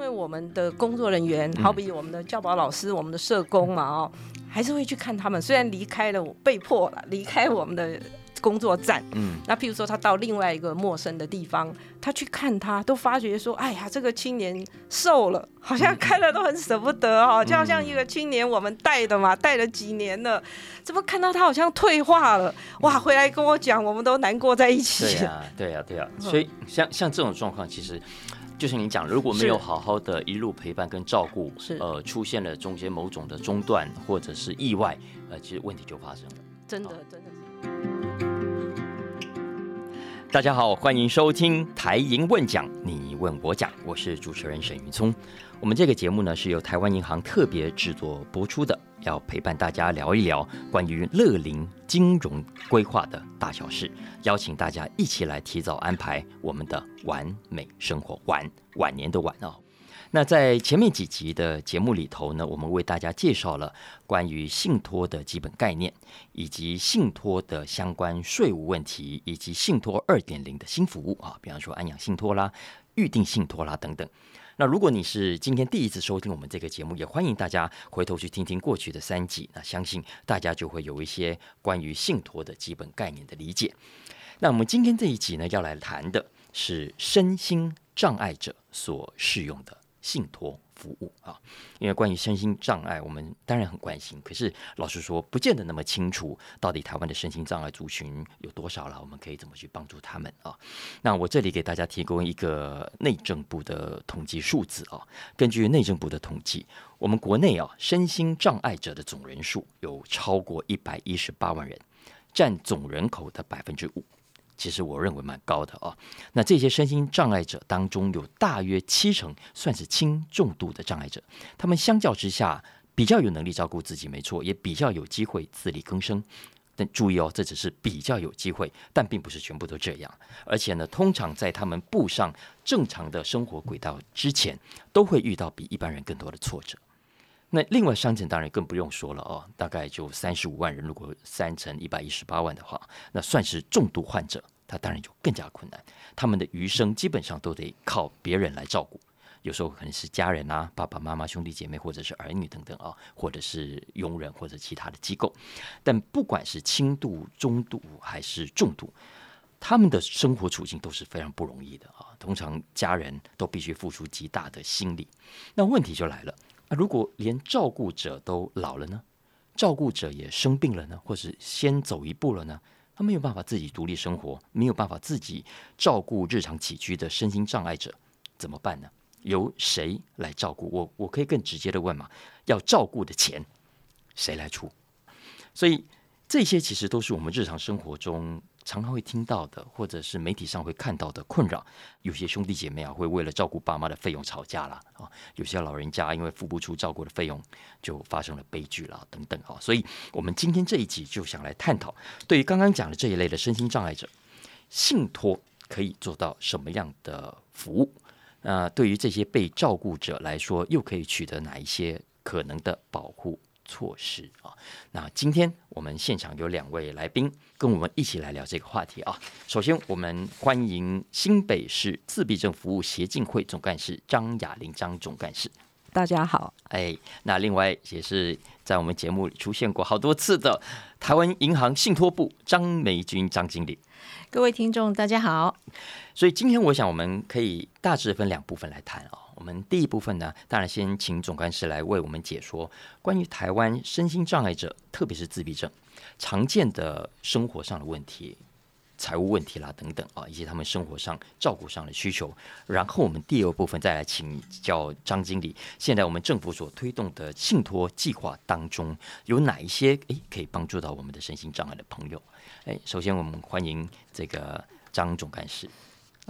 为我们的工作人员，好比我们的教保老师、我们的社工嘛，哦，还是会去看他们。虽然离开了，被迫了离开我们的。工作站，嗯，那譬如说他到另外一个陌生的地方，他去看他，都发觉说，哎呀，这个青年瘦了，好像看了都很舍不得哦，就好像一个青年我们带的嘛，带了几年了，怎么看到他好像退化了？哇，回来跟我讲，我们都难过在一起。对呀，对呀，对呀。所以像像这种状况，其实就是你讲，如果没有好好的一路陪伴跟照顾，是呃，出现了中间某种的中断或者是意外，呃，其实问题就发生了。真的，真的是。大家好，欢迎收听台银问讲，你问我讲，我是主持人沈云聪。我们这个节目呢是由台湾银行特别制作播出的，要陪伴大家聊一聊关于乐龄金融规划的大小事，邀请大家一起来提早安排我们的完美生活，晚晚年的晚哦。那在前面几集的节目里头呢，我们为大家介绍了关于信托的基本概念，以及信托的相关税务问题，以及信托二点零的新服务啊，比方说安养信托啦、预定信托啦等等。那如果你是今天第一次收听我们这个节目，也欢迎大家回头去听听过去的三集，那相信大家就会有一些关于信托的基本概念的理解。那我们今天这一集呢，要来谈的是身心障碍者所适用的。信托服务啊，因为关于身心障碍，我们当然很关心。可是老实说，不见得那么清楚，到底台湾的身心障碍族群有多少了？我们可以怎么去帮助他们啊？那我这里给大家提供一个内政部的统计数字啊。根据内政部的统计，我们国内啊，身心障碍者的总人数有超过一百一十八万人，占总人口的百分之五。其实我认为蛮高的啊。那这些身心障碍者当中，有大约七成算是轻重度的障碍者。他们相较之下比较有能力照顾自己，没错，也比较有机会自力更生。但注意哦，这只是比较有机会，但并不是全部都这样。而且呢，通常在他们步上正常的生活轨道之前，都会遇到比一般人更多的挫折。那另外伤残当然更不用说了哦，大概就三十五万人，如果三乘一百一十八万的话，那算是重度患者，他当然就更加困难。他们的余生基本上都得靠别人来照顾，有时候可能是家人啊，爸爸妈妈、兄弟姐妹，或者是儿女等等啊，或者是佣人或者其他的机构。但不管是轻度、中度还是重度，他们的生活处境都是非常不容易的啊。通常家人都必须付出极大的心力。那问题就来了。那如果连照顾者都老了呢？照顾者也生病了呢？或是先走一步了呢？他没有办法自己独立生活，没有办法自己照顾日常起居的身心障碍者，怎么办呢？由谁来照顾？我我可以更直接的问嘛？要照顾的钱谁来出？所以这些其实都是我们日常生活中。常常会听到的，或者是媒体上会看到的困扰，有些兄弟姐妹啊，会为了照顾爸妈的费用吵架了啊，有些老人家因为付不出照顾的费用，就发生了悲剧了等等啊。所以，我们今天这一集就想来探讨，对于刚刚讲的这一类的身心障碍者，信托可以做到什么样的服务？那对于这些被照顾者来说，又可以取得哪一些可能的保护？措施啊，那今天我们现场有两位来宾跟我们一起来聊这个话题啊。首先，我们欢迎新北市自闭症服务协进会总干事张雅玲张总干事。大家好，哎，那另外也是在我们节目里出现过好多次的台湾银行信托部张梅君张经理。各位听众，大家好。所以今天我想我们可以大致分两部分来谈啊。我们第一部分呢，当然先请总干事来为我们解说关于台湾身心障碍者，特别是自闭症常见的生活上的问题、财务问题啦等等啊，以及他们生活上照顾上的需求。然后我们第二部分再来请教张经理，现在我们政府所推动的信托计划当中，有哪一些诶可以帮助到我们的身心障碍的朋友？诶，首先我们欢迎这个张总干事。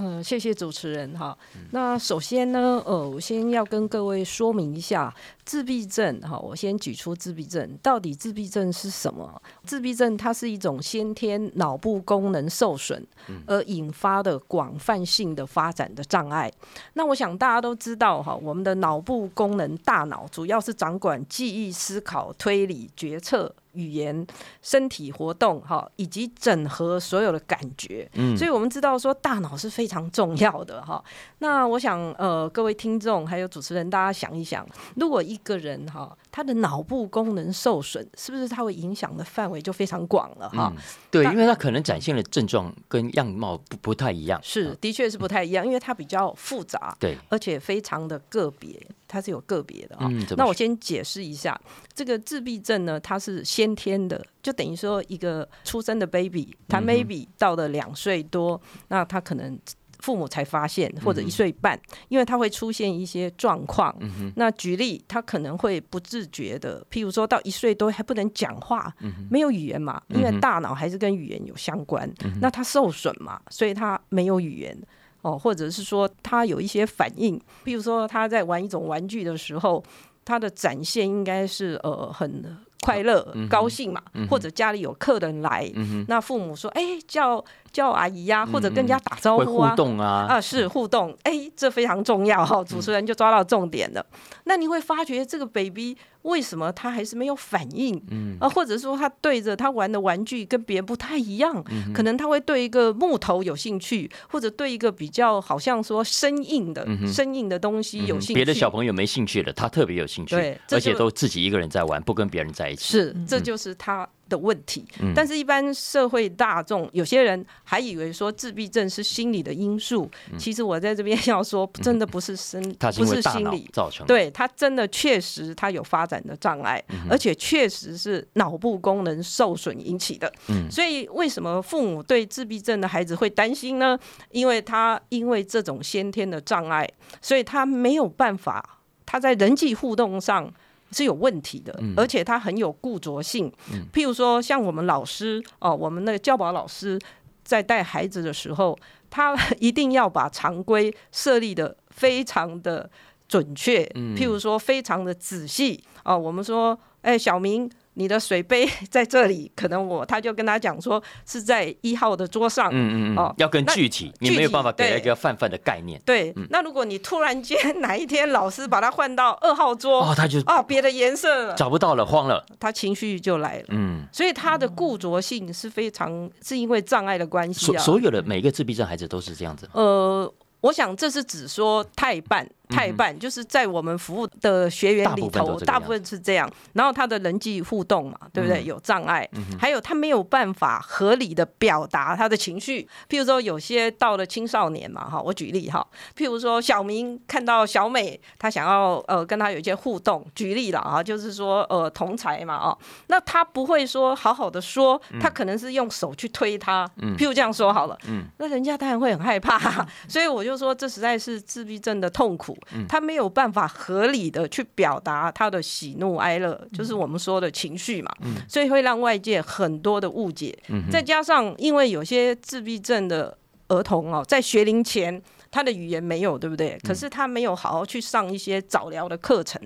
嗯，谢谢主持人哈。那首先呢，呃，我先要跟各位说明一下，自闭症哈，我先举出自闭症，到底自闭症是什么？自闭症它是一种先天脑部功能受损而引发的广泛性的发展的障碍。那我想大家都知道哈，我们的脑部功能大脑主要是掌管记忆、思考、推理、决策。语言、身体活动，哈，以及整合所有的感觉，嗯，所以我们知道说大脑是非常重要的，哈。那我想，呃，各位听众还有主持人，大家想一想，如果一个人哈，他的脑部功能受损，是不是他会影响的范围就非常广了，哈？对，因为他可能展现的症状跟样貌不不太一样，是，的确是不太一样，因为它比较复杂，对，而且非常的个别。它是有个别的啊，那我先解释一下，这个自闭症呢，它是先天的，就等于说一个出生的 baby，他 maybe 到了两岁多，那他可能父母才发现，或者一岁半，因为他会出现一些状况。那举例，他可能会不自觉的，譬如说到一岁多还不能讲话，没有语言嘛，因为大脑还是跟语言有相关，那他受损嘛，所以他没有语言。哦，或者是说他有一些反应，譬如说他在玩一种玩具的时候，他的展现应该是呃很快乐、高兴嘛，或者家里有客人来，那父母说，哎，叫叫阿姨呀，或者跟人家打招呼啊，互动啊，啊是互动，哎，这非常重要哈，主持人就抓到重点了。那你会发觉这个 baby。为什么他还是没有反应？嗯啊，或者说他对着他玩的玩具跟别人不太一样，可能他会对一个木头有兴趣，或者对一个比较好像说生硬的、生硬的东西有兴趣。别的小朋友没兴趣的，他特别有兴趣，对，而且都自己一个人在玩，不跟别人在一起。是，这就是他。的问题，但是，一般社会大众有些人还以为说自闭症是心理的因素。其实我在这边要说，真的不是生，不是心理造成。对他真的确实他有发展的障碍，而且确实是脑部功能受损引起的。所以，为什么父母对自闭症的孩子会担心呢？因为他因为这种先天的障碍，所以他没有办法，他在人际互动上。是有问题的，而且它很有固着性。譬如说，像我们老师哦，我们那个教保老师在带孩子的时候，他一定要把常规设立的非常的准确。譬如说，非常的仔细哦。我们说，哎，小明。你的水杯 在这里，可能我他就跟他讲说是在一号的桌上，嗯嗯哦，要更具体，你没有办法给一个泛泛的概念。对，那如果你突然间哪一天老师把它换到二号桌，哦，他就哦别的颜色了，找不到了，慌了，他情绪就来了。嗯，所以他的固着性是非常是因为障碍的关系啊。所有的每个自闭症孩子都是这样子。呃，我想这是只说太半。太办就是在我们服务的学员里头，大部分是这样。然后他的人际互动嘛，对不对？有障碍，还有他没有办法合理的表达他的情绪。譬如说，有些到了青少年嘛，哈，我举例哈。譬如说，小明看到小美，他想要呃跟他有一些互动。举例了啊，就是说呃同才嘛，哦，那他不会说好好的说，他可能是用手去推他。譬如这样说好了，嗯，那人家当然会很害怕。所以我就说，这实在是自闭症的痛苦。他没有办法合理的去表达他的喜怒哀乐，就是我们说的情绪嘛，所以会让外界很多的误解。再加上因为有些自闭症的儿童哦，在学龄前他的语言没有，对不对？可是他没有好好去上一些早疗的课程，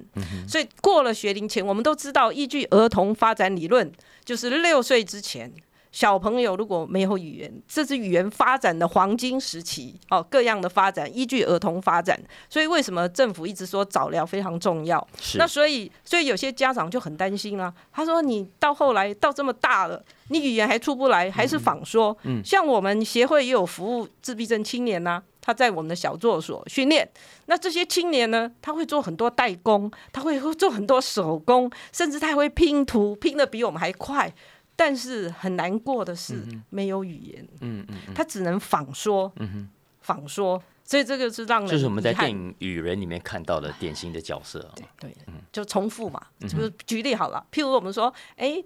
所以过了学龄前，我们都知道依据儿童发展理论，就是六岁之前。小朋友如果没有语言，这是语言发展的黄金时期哦，各样的发展依据儿童发展，所以为什么政府一直说早疗非常重要？那所以，所以有些家长就很担心啊。他说：“你到后来到这么大了，你语言还出不来，还是仿说？嗯，像我们协会也有服务自闭症青年呐，他在我们的小作所训练。那这些青年呢，他会做很多代工，他会做很多手工，甚至他会拼图，拼的比我们还快。”但是很难过的是，没有语言，嗯嗯，他只能仿说，嗯哼，仿说，所以这个是让人就是我们在电影《雨人》里面看到的典型的角色，对对，就重复嘛，就是举例好了，譬如我们说，哎，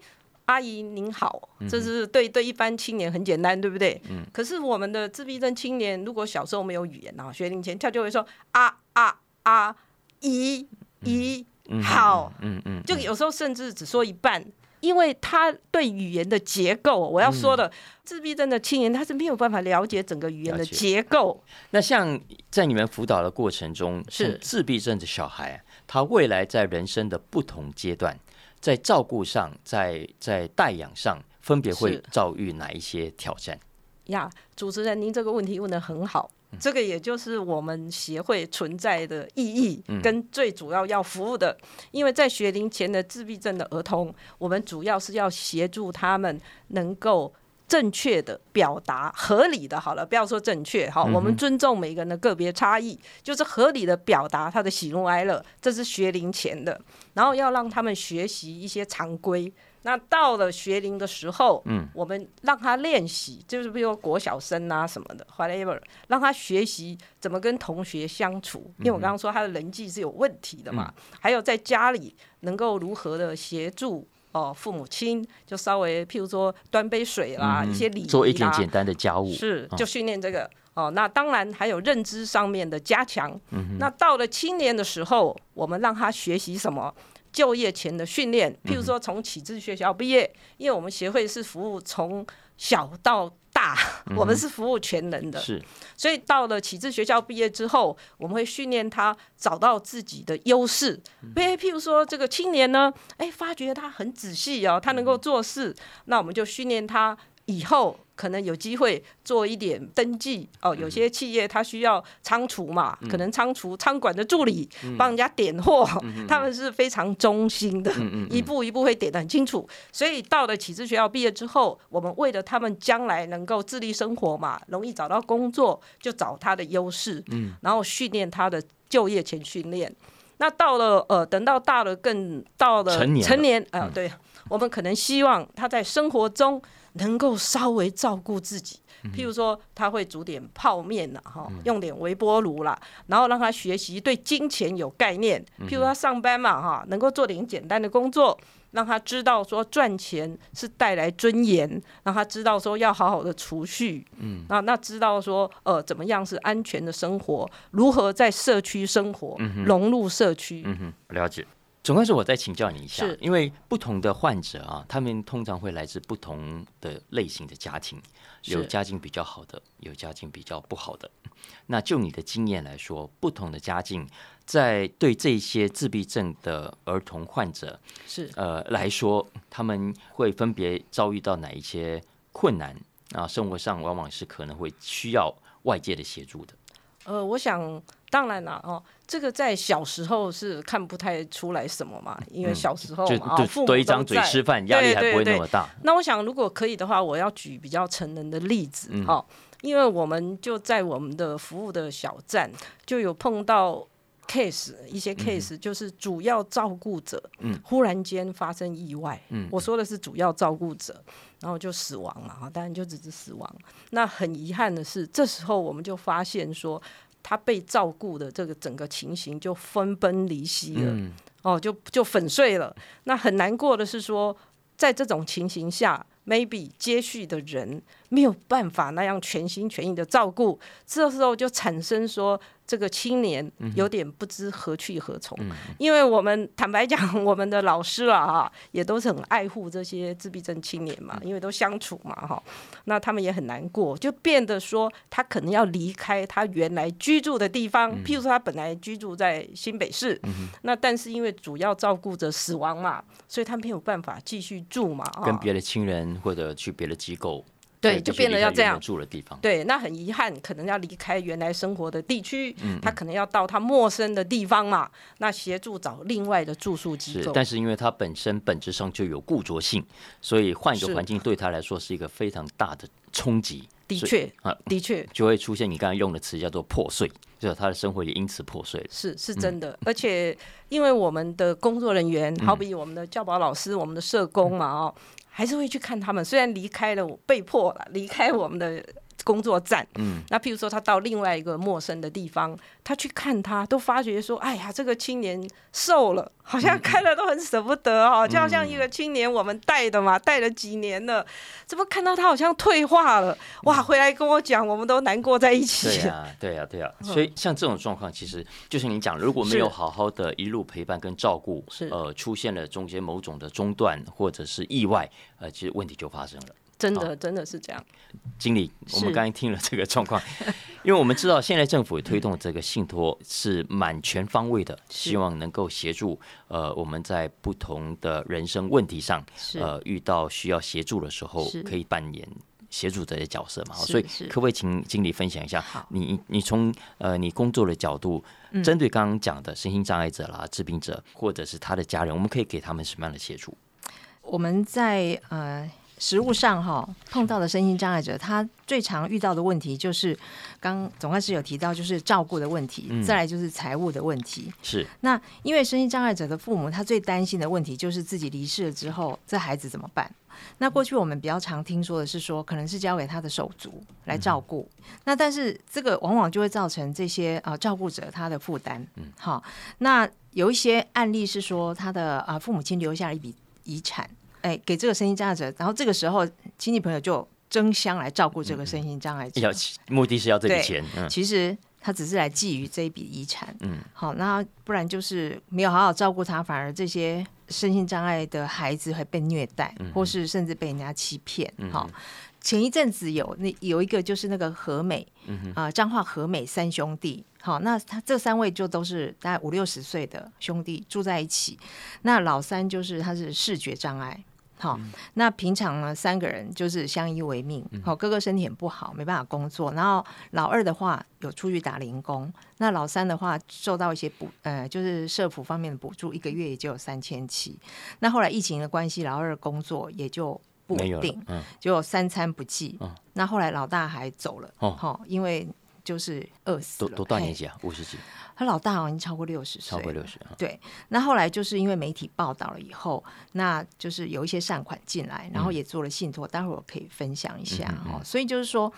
阿姨您好，这是对对一般青年很简单，对不对？嗯，可是我们的自闭症青年，如果小时候没有语言啊，学龄前他就会说啊啊啊，姨姨好，嗯嗯，就有时候甚至只说一半。因为他对语言的结构，我要说的自闭症的青年，他是没有办法了解整个语言的结构。那像在你们辅导的过程中，是。自闭症的小孩，他未来在人生的不同阶段，在照顾上，在在带养上，分别会遭遇哪一些挑战？呀，主持人，您这个问题问的很好，这个也就是我们协会存在的意义跟最主要要服务的。因为在学龄前的自闭症的儿童，我们主要是要协助他们能够正确的表达、合理的，好了，不要说正确，好，我们尊重每个人的个别差异，就是合理的表达他的喜怒哀乐，这是学龄前的，然后要让他们学习一些常规。那到了学龄的时候，嗯，我们让他练习，就是比如国小生啊什么的，whatever，让他学习怎么跟同学相处。因为我刚刚说他的人际是有问题的嘛，还有在家里能够如何的协助哦，父母亲就稍微譬如说端杯水啦，一些礼仪做一点简单的家务，是就训练这个哦。那当然还有认知上面的加强。那到了青年的时候，我们让他学习什么？就业前的训练，譬如说从启智学校毕业，因为我们协会是服务从小到大，我们是服务全人的，是，所以到了启智学校毕业之后，我们会训练他找到自己的优势。譬譬如说这个青年呢，哎，发觉他很仔细哦，他能够做事，那我们就训练他以后。可能有机会做一点登记哦，有些企业它需要仓储嘛，可能仓储仓管的助理帮人家点货，他们是非常忠心的，一步一步会点的很清楚。所以到了启智学校毕业之后，我们为了他们将来能够自立生活嘛，容易找到工作，就找他的优势，然后训练他的就业前训练。那到了呃，等到大了更到了成年，成年啊，对，我们可能希望他在生活中。能够稍微照顾自己，譬如说他会煮点泡面呐，哈，用点微波炉啦，然后让他学习对金钱有概念。譬如他上班嘛，哈，能够做点简单的工作，让他知道说赚钱是带来尊严，让他知道说要好好的储蓄，嗯，那那知道说呃怎么样是安全的生活，如何在社区生活，融入社区，嗯哼，了解。总归是我再请教你一下，因为不同的患者啊，他们通常会来自不同的类型的家庭，有家境比较好的，有家境比较不好的。那就你的经验来说，不同的家境在对这些自闭症的儿童患者是呃来说，他们会分别遭遇到哪一些困难啊？生活上往往是可能会需要外界的协助的。呃，我想。当然了，哦，这个在小时候是看不太出来什么嘛，因为小时候嘛，父母多一张嘴吃饭，压力还不会那么大。那我想，如果可以的话，我要举比较成人的例子，哈，因为我们就在我们的服务的小站就有碰到 case，一些 case 就是主要照顾者，嗯，忽然间发生意外，嗯，我说的是主要照顾者，然后就死亡了，哈，当然就只是死亡。那很遗憾的是，这时候我们就发现说。他被照顾的这个整个情形就分崩离析了，哦，就就粉碎了。那很难过的是说，在这种情形下，maybe 接续的人没有办法那样全心全意的照顾，这时候就产生说。这个青年有点不知何去何从，因为我们坦白讲，我们的老师啊，哈，也都是很爱护这些自闭症青年嘛，因为都相处嘛，哈，那他们也很难过，就变得说他可能要离开他原来居住的地方，譬如说他本来居住在新北市，那但是因为主要照顾着死亡嘛，所以他没有办法继续住嘛，跟别的亲人或者去别的机构。对，就变得要这样住的地方。对，那很遗憾，可能要离开原来生活的地区，嗯他可能要到他陌生的地方嘛。那协助找另外的住宿机构。但是因为他本身本质上就有固着性，所以换一个环境对他来说是一个非常大的冲击。的确啊，的确就会出现你刚才用的词叫做破碎，就是他的生活也因此破碎了。是是真的，而且因为我们的工作人员，好比我们的教保老师、我们的社工嘛，哦。还是会去看他们，虽然离开了，被迫了离开我们的。工作站，嗯，那譬如说他到另外一个陌生的地方，他去看他，都发觉说，哎呀，这个青年瘦了，好像看了都很舍不得哈，就好像一个青年我们带的嘛，带了几年了，怎么看到他好像退化了？哇，回来跟我讲，我们都难过在一起。对呀，对呀，对呀。所以像这种状况，其实就是你讲，如果没有好好的一路陪伴跟照顾，是呃，出现了中间某种的中断或者是意外，呃，其实问题就发生了。真的真的是这样。经理，我们刚才听了这个状况，因为我们知道现在政府推动这个信托是蛮全方位的，希望能够协助呃我们在不同的人生问题上，呃遇到需要协助的时候，可以扮演协助者的角色嘛。所以可不可以请经理分享一下，你你从呃你工作的角度，针对刚刚讲的身心障碍者啦、治病者或者是他的家人，我们可以给他们什么样的协助？我们在呃。实物上哈碰到的身心障碍者，他最常遇到的问题就是刚总干事有提到，就是照顾的问题，再来就是财务的问题。是那因为身心障碍者的父母，他最担心的问题就是自己离世了之后，这孩子怎么办？那过去我们比较常听说的是说，可能是交给他的手足来照顾。那但是这个往往就会造成这些啊照顾者他的负担。嗯，好，那有一些案例是说，他的啊父母亲留下了一笔遗产。哎，给这个身心障碍者，然后这个时候亲戚朋友就争相来照顾这个身心障碍者，要目的是要这笔钱。其实他只是来觊觎这一笔遗产。嗯，好，那不然就是没有好好照顾他，反而这些身心障碍的孩子会被虐待，或是甚至被人家欺骗。好。前一阵子有那有一个就是那个和美，啊，彰化和美三兄弟，好，那他这三位就都是大概五六十岁的兄弟住在一起。那老三就是他是视觉障碍，好，那平常呢三个人就是相依为命，好，哥哥身体很不好，没办法工作，然后老二的话有出去打零工，那老三的话受到一些补，呃，就是社府方面的补助，一个月也就有三千七。那后来疫情的关系，老二工作也就。不稳定，嗯，就三餐不继，那后来老大还走了，哦，因为就是饿死了。多多大年纪啊？五十几？他老大好像已经超过六十岁，超过六十。对，那后来就是因为媒体报道了以后，那就是有一些善款进来，然后也做了信托，待会儿我可以分享一下哈。所以就是说，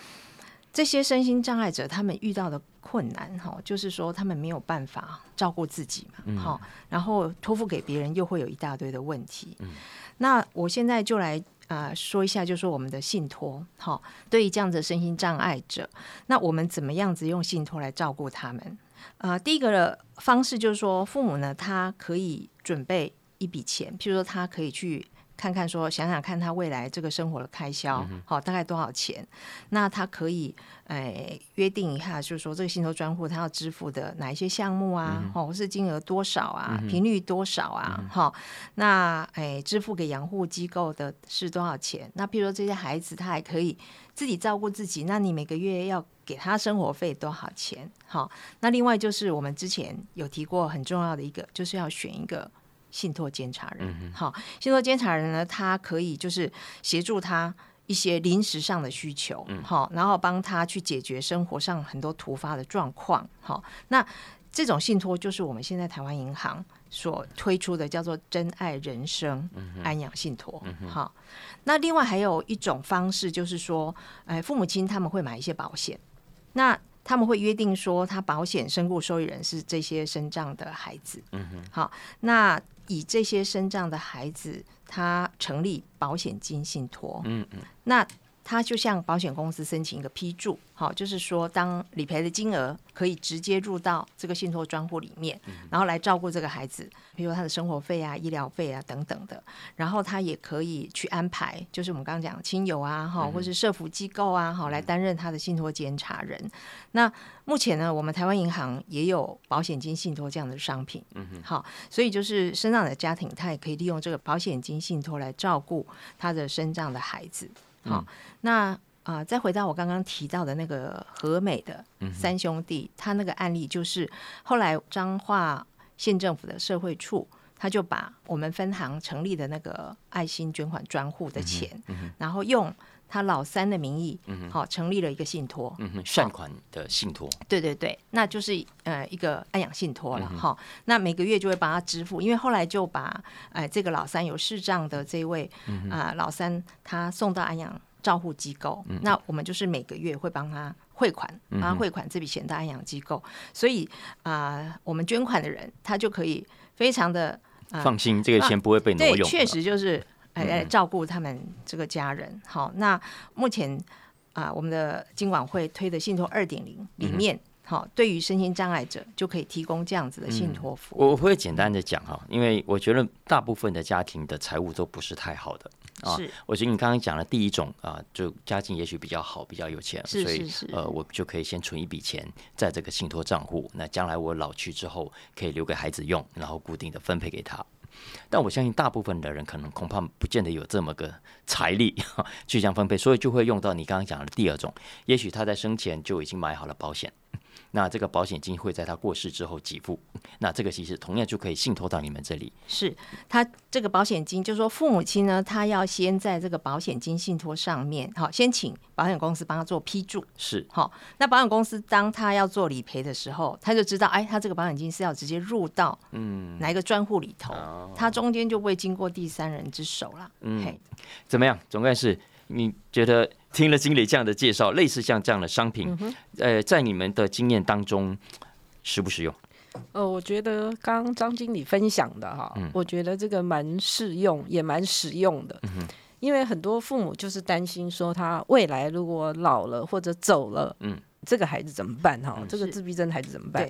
这些身心障碍者他们遇到的困难哈，就是说他们没有办法照顾自己嘛，好，然后托付给别人又会有一大堆的问题。嗯，那我现在就来。啊，说一下，就是我们的信托，好，对于这样子身心障碍者，那我们怎么样子用信托来照顾他们？啊，第一个方式就是说，父母呢，他可以准备一笔钱，譬如说，他可以去。看看说，想想看他未来这个生活的开销，好，大概多少钱？那他可以诶约定一下，就是说这个信托专户他要支付的哪一些项目啊？哦，或是金额多少啊？频率多少啊？好，那诶支付给养护机构的是多少钱？那譬如说这些孩子他还可以自己照顾自己，那你每个月要给他生活费多少钱？好，那另外就是我们之前有提过很重要的一个，就是要选一个。信托监察人，好，信托监察人呢，他可以就是协助他一些临时上的需求，好，然后帮他去解决生活上很多突发的状况，好，那这种信托就是我们现在台湾银行所推出的叫做真爱人生安养信托，好，那另外还有一种方式就是说，哎，父母亲他们会买一些保险，那他们会约定说，他保险身故受益人是这些身障的孩子，嗯哼，好，那。以这些身障的孩子，他成立保险金信托，嗯嗯，那他就向保险公司申请一个批注，好，就是说当理赔的金额可以直接入到这个信托专户里面，然后来照顾这个孩子，比如他的生活费啊、医疗费啊等等的，然后他也可以去安排，就是我们刚刚讲亲友啊，哈，或是社福机构啊，哈，来担任他的信托监察人。那目前呢，我们台湾银行也有保险金信托这样的商品，嗯哼，好，所以就是身障的家庭，他也可以利用这个保险金信托来照顾他的身障的孩子，好，那啊，再回到我刚刚提到的那个和美的三兄弟，他那个案例就是后来彰化县政府的社会处，他就把我们分行成立的那个爱心捐款专户的钱，然后用。他老三的名义，好成立了一个信托，善款的信托。对对对，那就是呃一个安养信托了哈。那每个月就会帮他支付，因为后来就把哎这个老三有视障的这位啊老三他送到安养照护机构，那我们就是每个月会帮他汇款，帮他汇款这笔钱到安养机构，所以啊我们捐款的人他就可以非常的放心，这个钱不会被挪用。确实就是。来来照顾他们这个家人。好，那目前啊，我们的金管会推的信托二点零里面，好，对于身心障碍者就可以提供这样子的信托服务。我会简单的讲哈，因为我觉得大部分的家庭的财务都不是太好的，啊。是，我觉得你刚刚讲的第一种啊，就家境也许比较好，比较有钱，是所以呃，我就可以先存一笔钱在这个信托账户，那将来我老去之后可以留给孩子用，然后固定的分配给他。但我相信大部分的人可能恐怕不见得有这么个财力 去这样分配，所以就会用到你刚刚讲的第二种，也许他在生前就已经买好了保险。那这个保险金会在他过世之后给付，那这个其实同样就可以信托到你们这里。是他这个保险金，就是说父母亲呢，他要先在这个保险金信托上面，好，先请保险公司帮他做批注。是，好，那保险公司当他要做理赔的时候，他就知道，哎，他这个保险金是要直接入到嗯哪一个专户里头，他中间就不会经过第三人之手了。嗯，怎么样？总干事，你觉得？听了经理这样的介绍，类似像这样的商品，呃，在你们的经验当中实不实用？呃，我觉得刚张经理分享的哈，我觉得这个蛮适用，也蛮实用的。因为很多父母就是担心说，他未来如果老了或者走了，嗯，这个孩子怎么办？哈，这个自闭症孩子怎么办？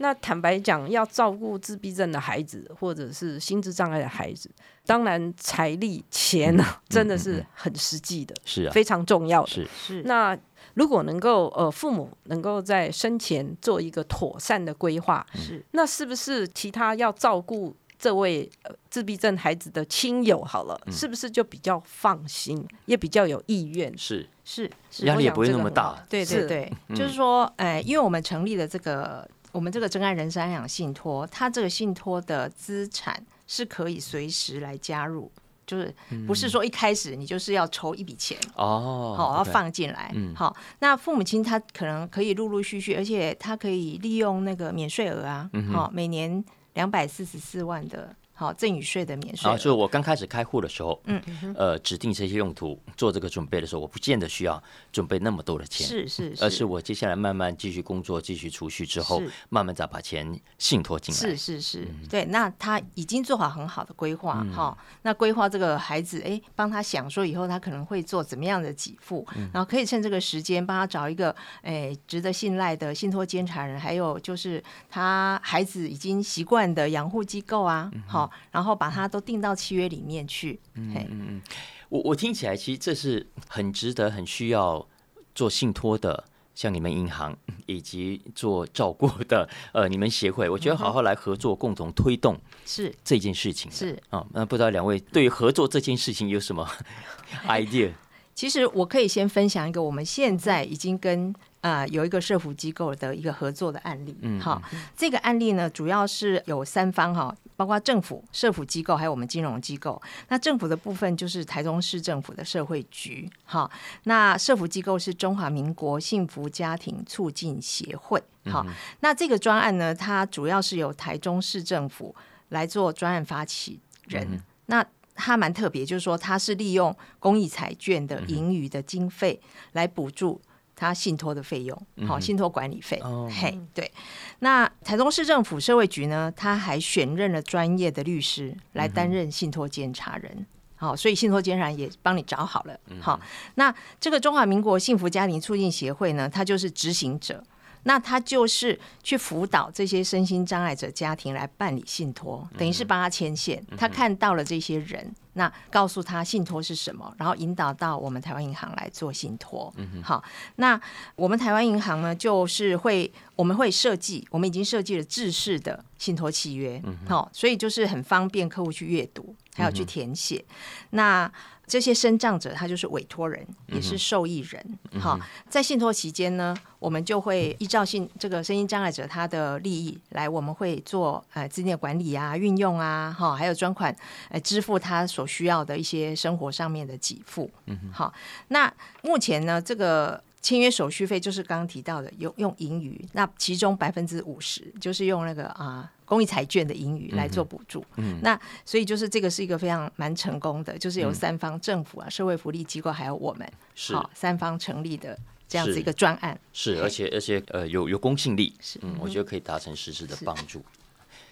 那坦白讲，要照顾自闭症的孩子，或者是心智障碍的孩子，当然财力钱呢，真的是很实际的，是啊，非常重要的。是是。那如果能够呃，父母能够在生前做一个妥善的规划，是那是不是其他要照顾这位自闭症孩子的亲友好了，是不是就比较放心，也比较有意愿？是是，压力也不会那么大。对对对，就是说，哎，因为我们成立了这个。我们这个真爱人生安养信托，它这个信托的资产是可以随时来加入，就是不是说一开始你就是要筹一笔钱哦，好要放进来，好，那父母亲他可能可以陆陆续续，而且他可以利用那个免税额啊，好，每年两百四十四万的。好，赠与税的免税。啊，就是我刚开始开户的时候，嗯，呃，指定这些用途做这个准备的时候，我不见得需要准备那么多的钱，是是，而是我接下来慢慢继续工作，继续储蓄之后，慢慢再把钱信托进来。是是是，对，那他已经做好很好的规划，哈，那规划这个孩子，哎，帮他想说以后他可能会做怎么样的给付，然后可以趁这个时间帮他找一个，哎，值得信赖的信托监察人，还有就是他孩子已经习惯的养护机构啊，好。然后把它都定到契约里面去。嗯嗯嗯，我我听起来其实这是很值得、很需要做信托的，像你们银行 以及做照顾的 呃你们协会，我觉得好好来合作，共同推动是这件事情是啊。那不知道两位对于合作这件事情有什么 idea？其实我可以先分享一个，我们现在已经跟。啊，有一个社福机构的一个合作的案例，嗯，好，这个案例呢，主要是有三方哈，包括政府、社福机构，还有我们金融机构。那政府的部分就是台中市政府的社会局，哈，那社福机构是中华民国幸福家庭促进协会，好，那这个专案呢，它主要是由台中市政府来做专案发起人，那它蛮特别，就是说它是利用公益彩券的盈余的经费来补助。他信托的费用，好，信托管理费，嘿，对。那台中市政府社会局呢，他还选任了专业的律师来担任信托监察人，好，所以信托监察人也帮你找好了，好。那这个中华民国幸福家庭促进协会呢，他就是执行者。那他就是去辅导这些身心障碍者家庭来办理信托，等于是帮他牵线。他看到了这些人，那告诉他信托是什么，然后引导到我们台湾银行来做信托。好，那我们台湾银行呢，就是会我们会设计，我们已经设计了制式的信托契约，好，所以就是很方便客户去阅读，还有去填写。那这些生障者，他就是委托人，也是受益人。好，在信托期间呢，我们就会依照信这个身心障碍者他的利益来，我们会做呃资金的管理啊、运用啊，哈，还有专款呃支付他所需要的一些生活上面的给付。嗯，好，那目前呢，这个。签约手续费就是刚刚提到的，用用盈余，那其中百分之五十就是用那个啊公益彩券的盈余来做补助。嗯，那所以就是这个是一个非常蛮成功的，就是由三方政府啊、社会福利机构还有我们是三方成立的这样子一个专案。是，而且而且呃有有公信力，是，嗯，我觉得可以达成实质的帮助。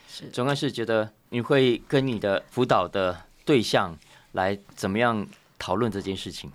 是，总干事觉得你会跟你的辅导的对象来怎么样讨论这件事情？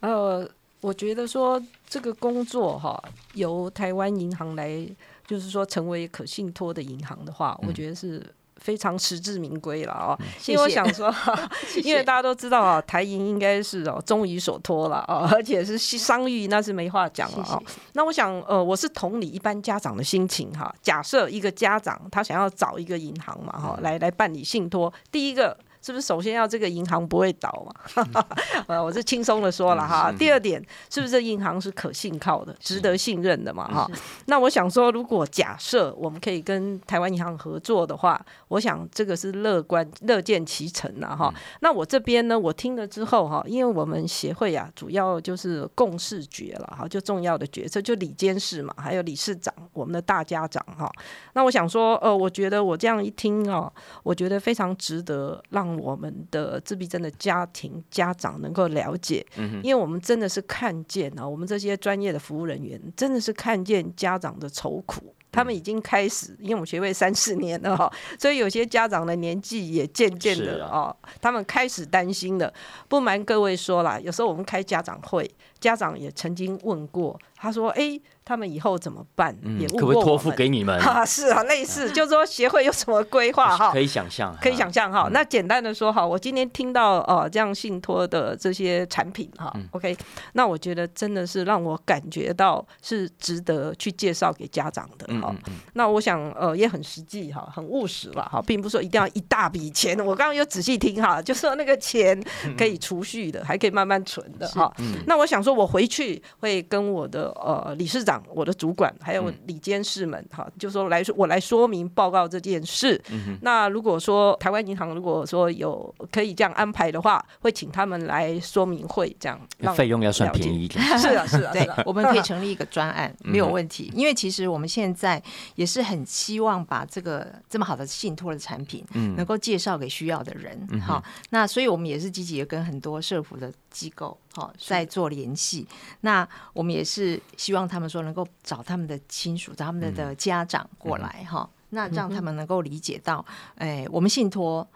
呃。我觉得说这个工作哈，由台湾银行来，就是说成为可信托的银行的话，我觉得是非常实至名归了哦。因为我想说，因为大家都知道啊，台银应该是哦终于所托了哦，而且是商誉那是没话讲了哦。那我想呃，我是同理一般家长的心情哈。假设一个家长他想要找一个银行嘛哈，来来办理信托，第一个。是不是首先要这个银行不会倒嘛？呃，我是轻松的说了哈。第二点，是不是这银行是可信靠的、值得信任的嘛？哈。那我想说，如果假设我们可以跟台湾银行合作的话，我想这个是乐观、乐见其成的哈。那我这边呢，我听了之后哈，因为我们协会啊，主要就是共视觉了哈，就重要的决策就理监事嘛，还有理事长，我们的大家长哈。那我想说，呃，我觉得我这样一听哦，我觉得非常值得让。我们的自闭症的家庭家长能够了解，因为我们真的是看见啊，我们这些专业的服务人员真的是看见家长的愁苦。他们已经开始，因为我们学会三四年了哈，所以有些家长的年纪也渐渐的哦，他们开始担心了。不瞒各位说了，有时候我们开家长会，家长也曾经问过，他说：“哎，他们以后怎么办？”也问过托付给你们？哈，是啊，类似，就是说协会有什么规划哈？可以想象，可以想象哈。那简单的说哈，我今天听到哦这样信托的这些产品哈，OK，那我觉得真的是让我感觉到是值得去介绍给家长的。哈，那我想呃也很实际哈，很务实了哈，并不是说一定要一大笔钱。我刚刚有仔细听哈，就说那个钱可以储蓄的，还可以慢慢存的哈。那我想说，我回去会跟我的呃理事长、我的主管还有理监事们哈，就说来说我来说明报告这件事。那如果说台湾银行如果说有可以这样安排的话，会请他们来说明会这样，费用要算便宜一点。是啊，是啊，对，我们可以 成立一个专案，没有问题。因为其实我们现在。在也是很希望把这个这么好的信托的产品，嗯，能够介绍给需要的人，好，那所以我们也是积极的跟很多社福的机构，好，在做联系。那我们也是希望他们说能够找他们的亲属、找他们的家长过来，哈，那让他们能够理解到，哎，我们信托，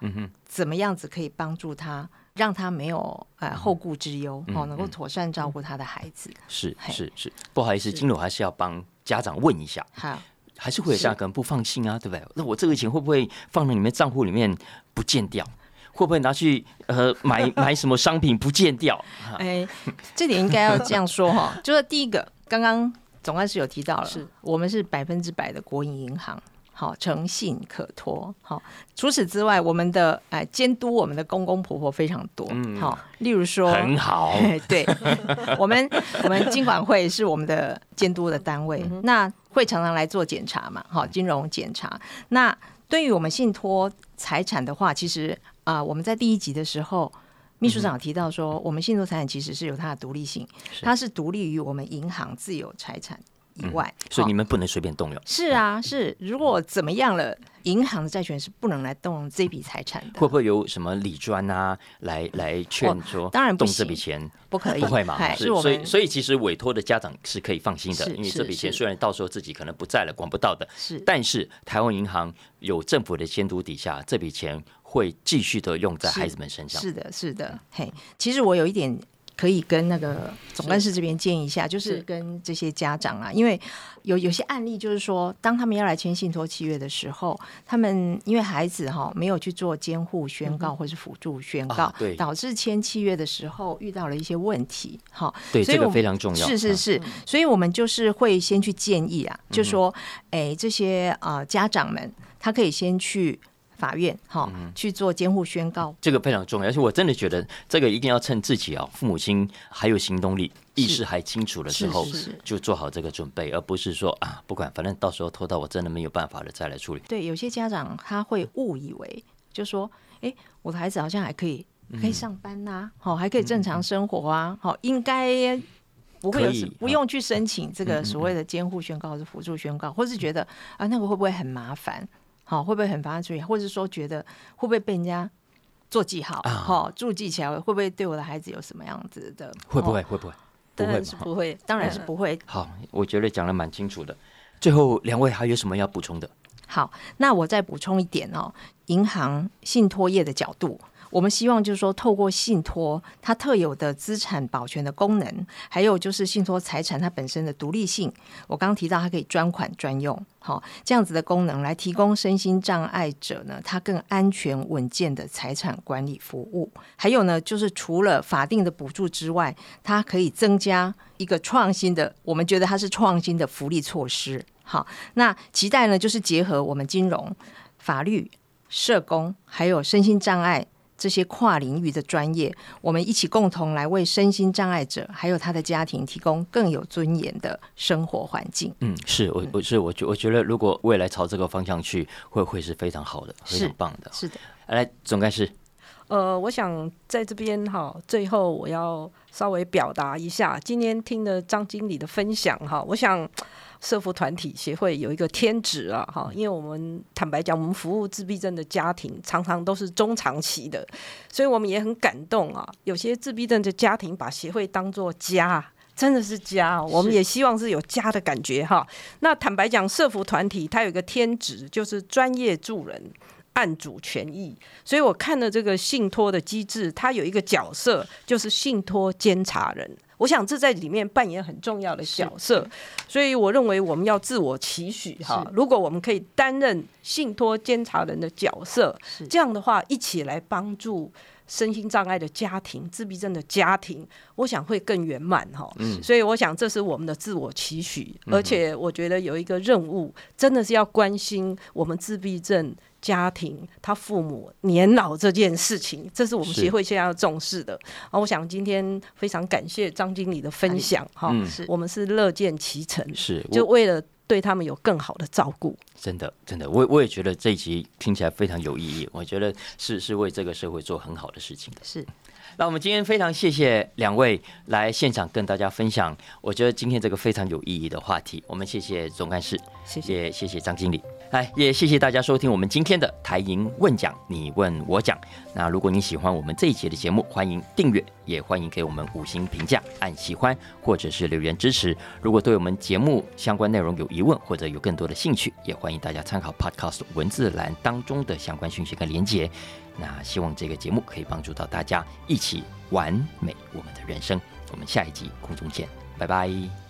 怎么样子可以帮助他，让他没有呃后顾之忧，哦，能够妥善照顾他的孩子。是是是，不好意思，金主还是要帮。家长问一下，好，还是会有家长可能不放心啊，对不对？那我这个钱会不会放在你们账户里面不见掉？会不会拿去呃 买买什么商品不见掉？哎，这点应该要这样说哈，就是第一个，刚刚总干事有提到了，是我们是百分之百的国营银行。好，诚信可托。好，除此之外，我们的哎监督我们的公公婆婆非常多。嗯，好，例如说，很好。对，我们我们金管会是我们的监督的单位，那会常常来做检查嘛。好，金融检查。那对于我们信托财产的话，其实啊，我们在第一集的时候，秘书长提到说，我们信托财产其实是有它的独立性，它是独立于我们银行自有财产。以外，所以你们不能随便动用。是啊，是如果怎么样了，银行的债权是不能来动用这笔财产的。会不会有什么理专啊，来来劝说？当然动这笔钱不可以，不会嘛？是，所以所以其实委托的家长是可以放心的，因为这笔钱虽然到时候自己可能不在了，管不到的，是，但是台湾银行有政府的监督底下，这笔钱会继续的用在孩子们身上。是的，是的。嘿，其实我有一点。可以跟那个总干事这边建议一下，就是跟这些家长啊，因为有有些案例，就是说，当他们要来签信托契约的时候，他们因为孩子哈没有去做监护宣告或是辅助宣告，对，导致签契约的时候遇到了一些问题，哈，对，这个非常重要，是是是，所以我们就是会先去建议啊，就说，哎，这些啊家长们，他可以先去。法院哈去做监护宣告，这个非常重要，而且我真的觉得这个一定要趁自己啊父母亲还有行动力、意识还清楚的时候，就做好这个准备，而不是说啊不管，反正到时候拖到我真的没有办法了再来处理。对，有些家长他会误以为，就说，哎，我的孩子好像还可以，可以上班呐，好，还可以正常生活啊，好，应该不会有不用去申请这个所谓的监护宣告或者辅助宣告，或是觉得啊那个会不会很麻烦？好，会不会很烦注意，或者说觉得会不会被人家做记号？好，注记起来会不会对我的孩子有什么样子的？会不会？会不会？当然是不会，当然是不会。好，我觉得讲的蛮清楚的。最后两位还有什么要补充的？好，那我再补充一点哦。银行信托业的角度，我们希望就是说，透过信托它特有的资产保全的功能，还有就是信托财产它本身的独立性，我刚刚提到它可以专款专用，好这样子的功能来提供身心障碍者呢，它更安全稳健的财产管理服务。还有呢，就是除了法定的补助之外，它可以增加一个创新的，我们觉得它是创新的福利措施。好，那期待呢，就是结合我们金融、法律、社工，还有身心障碍这些跨领域的专业，我们一起共同来为身心障碍者还有他的家庭提供更有尊严的生活环境。嗯，是我我是我觉我觉得，如果未来朝这个方向去，会会是非常好的，非常棒的。是的，来总干事。呃，我想在这边哈，最后我要稍微表达一下，今天听了张经理的分享哈，我想社服团体协会有一个天职啊哈，因为我们坦白讲，我们服务自闭症的家庭常常都是中长期的，所以我们也很感动啊。有些自闭症的家庭把协会当做家，真的是家，我们也希望是有家的感觉哈。那坦白讲，社服团体它有一个天职，就是专业助人。案主权益，所以我看了这个信托的机制，它有一个角色就是信托监察人。我想这在里面扮演很重要的角色，所以我认为我们要自我期许哈。如果我们可以担任信托监察人的角色，这样的话一起来帮助身心障碍的家庭、自闭症的家庭，我想会更圆满哈。所以我想这是我们的自我期许，而且我觉得有一个任务，真的是要关心我们自闭症。家庭他父母年老这件事情，这是我们协会现在要重视的。啊，我想今天非常感谢张经理的分享，哈，我们是乐见其成，是就为了对他们有更好的照顾。真的，真的，我我也觉得这一集听起来非常有意义，我觉得是是为这个社会做很好的事情的。是。那我们今天非常谢谢两位来现场跟大家分享，我觉得今天这个非常有意义的话题。我们谢谢总干事，谢谢谢谢张经理，来也谢谢大家收听我们今天的台银问讲，你问我讲。那如果你喜欢我们这一节的节目，欢迎订阅，也欢迎给我们五星评价，按喜欢或者是留言支持。如果对我们节目相关内容有疑问或者有更多的兴趣，也欢迎大家参考 Podcast 文字栏当中的相关讯息跟连结。那希望这个节目可以帮助到大家，一起完美我们的人生。我们下一集空中见，拜拜。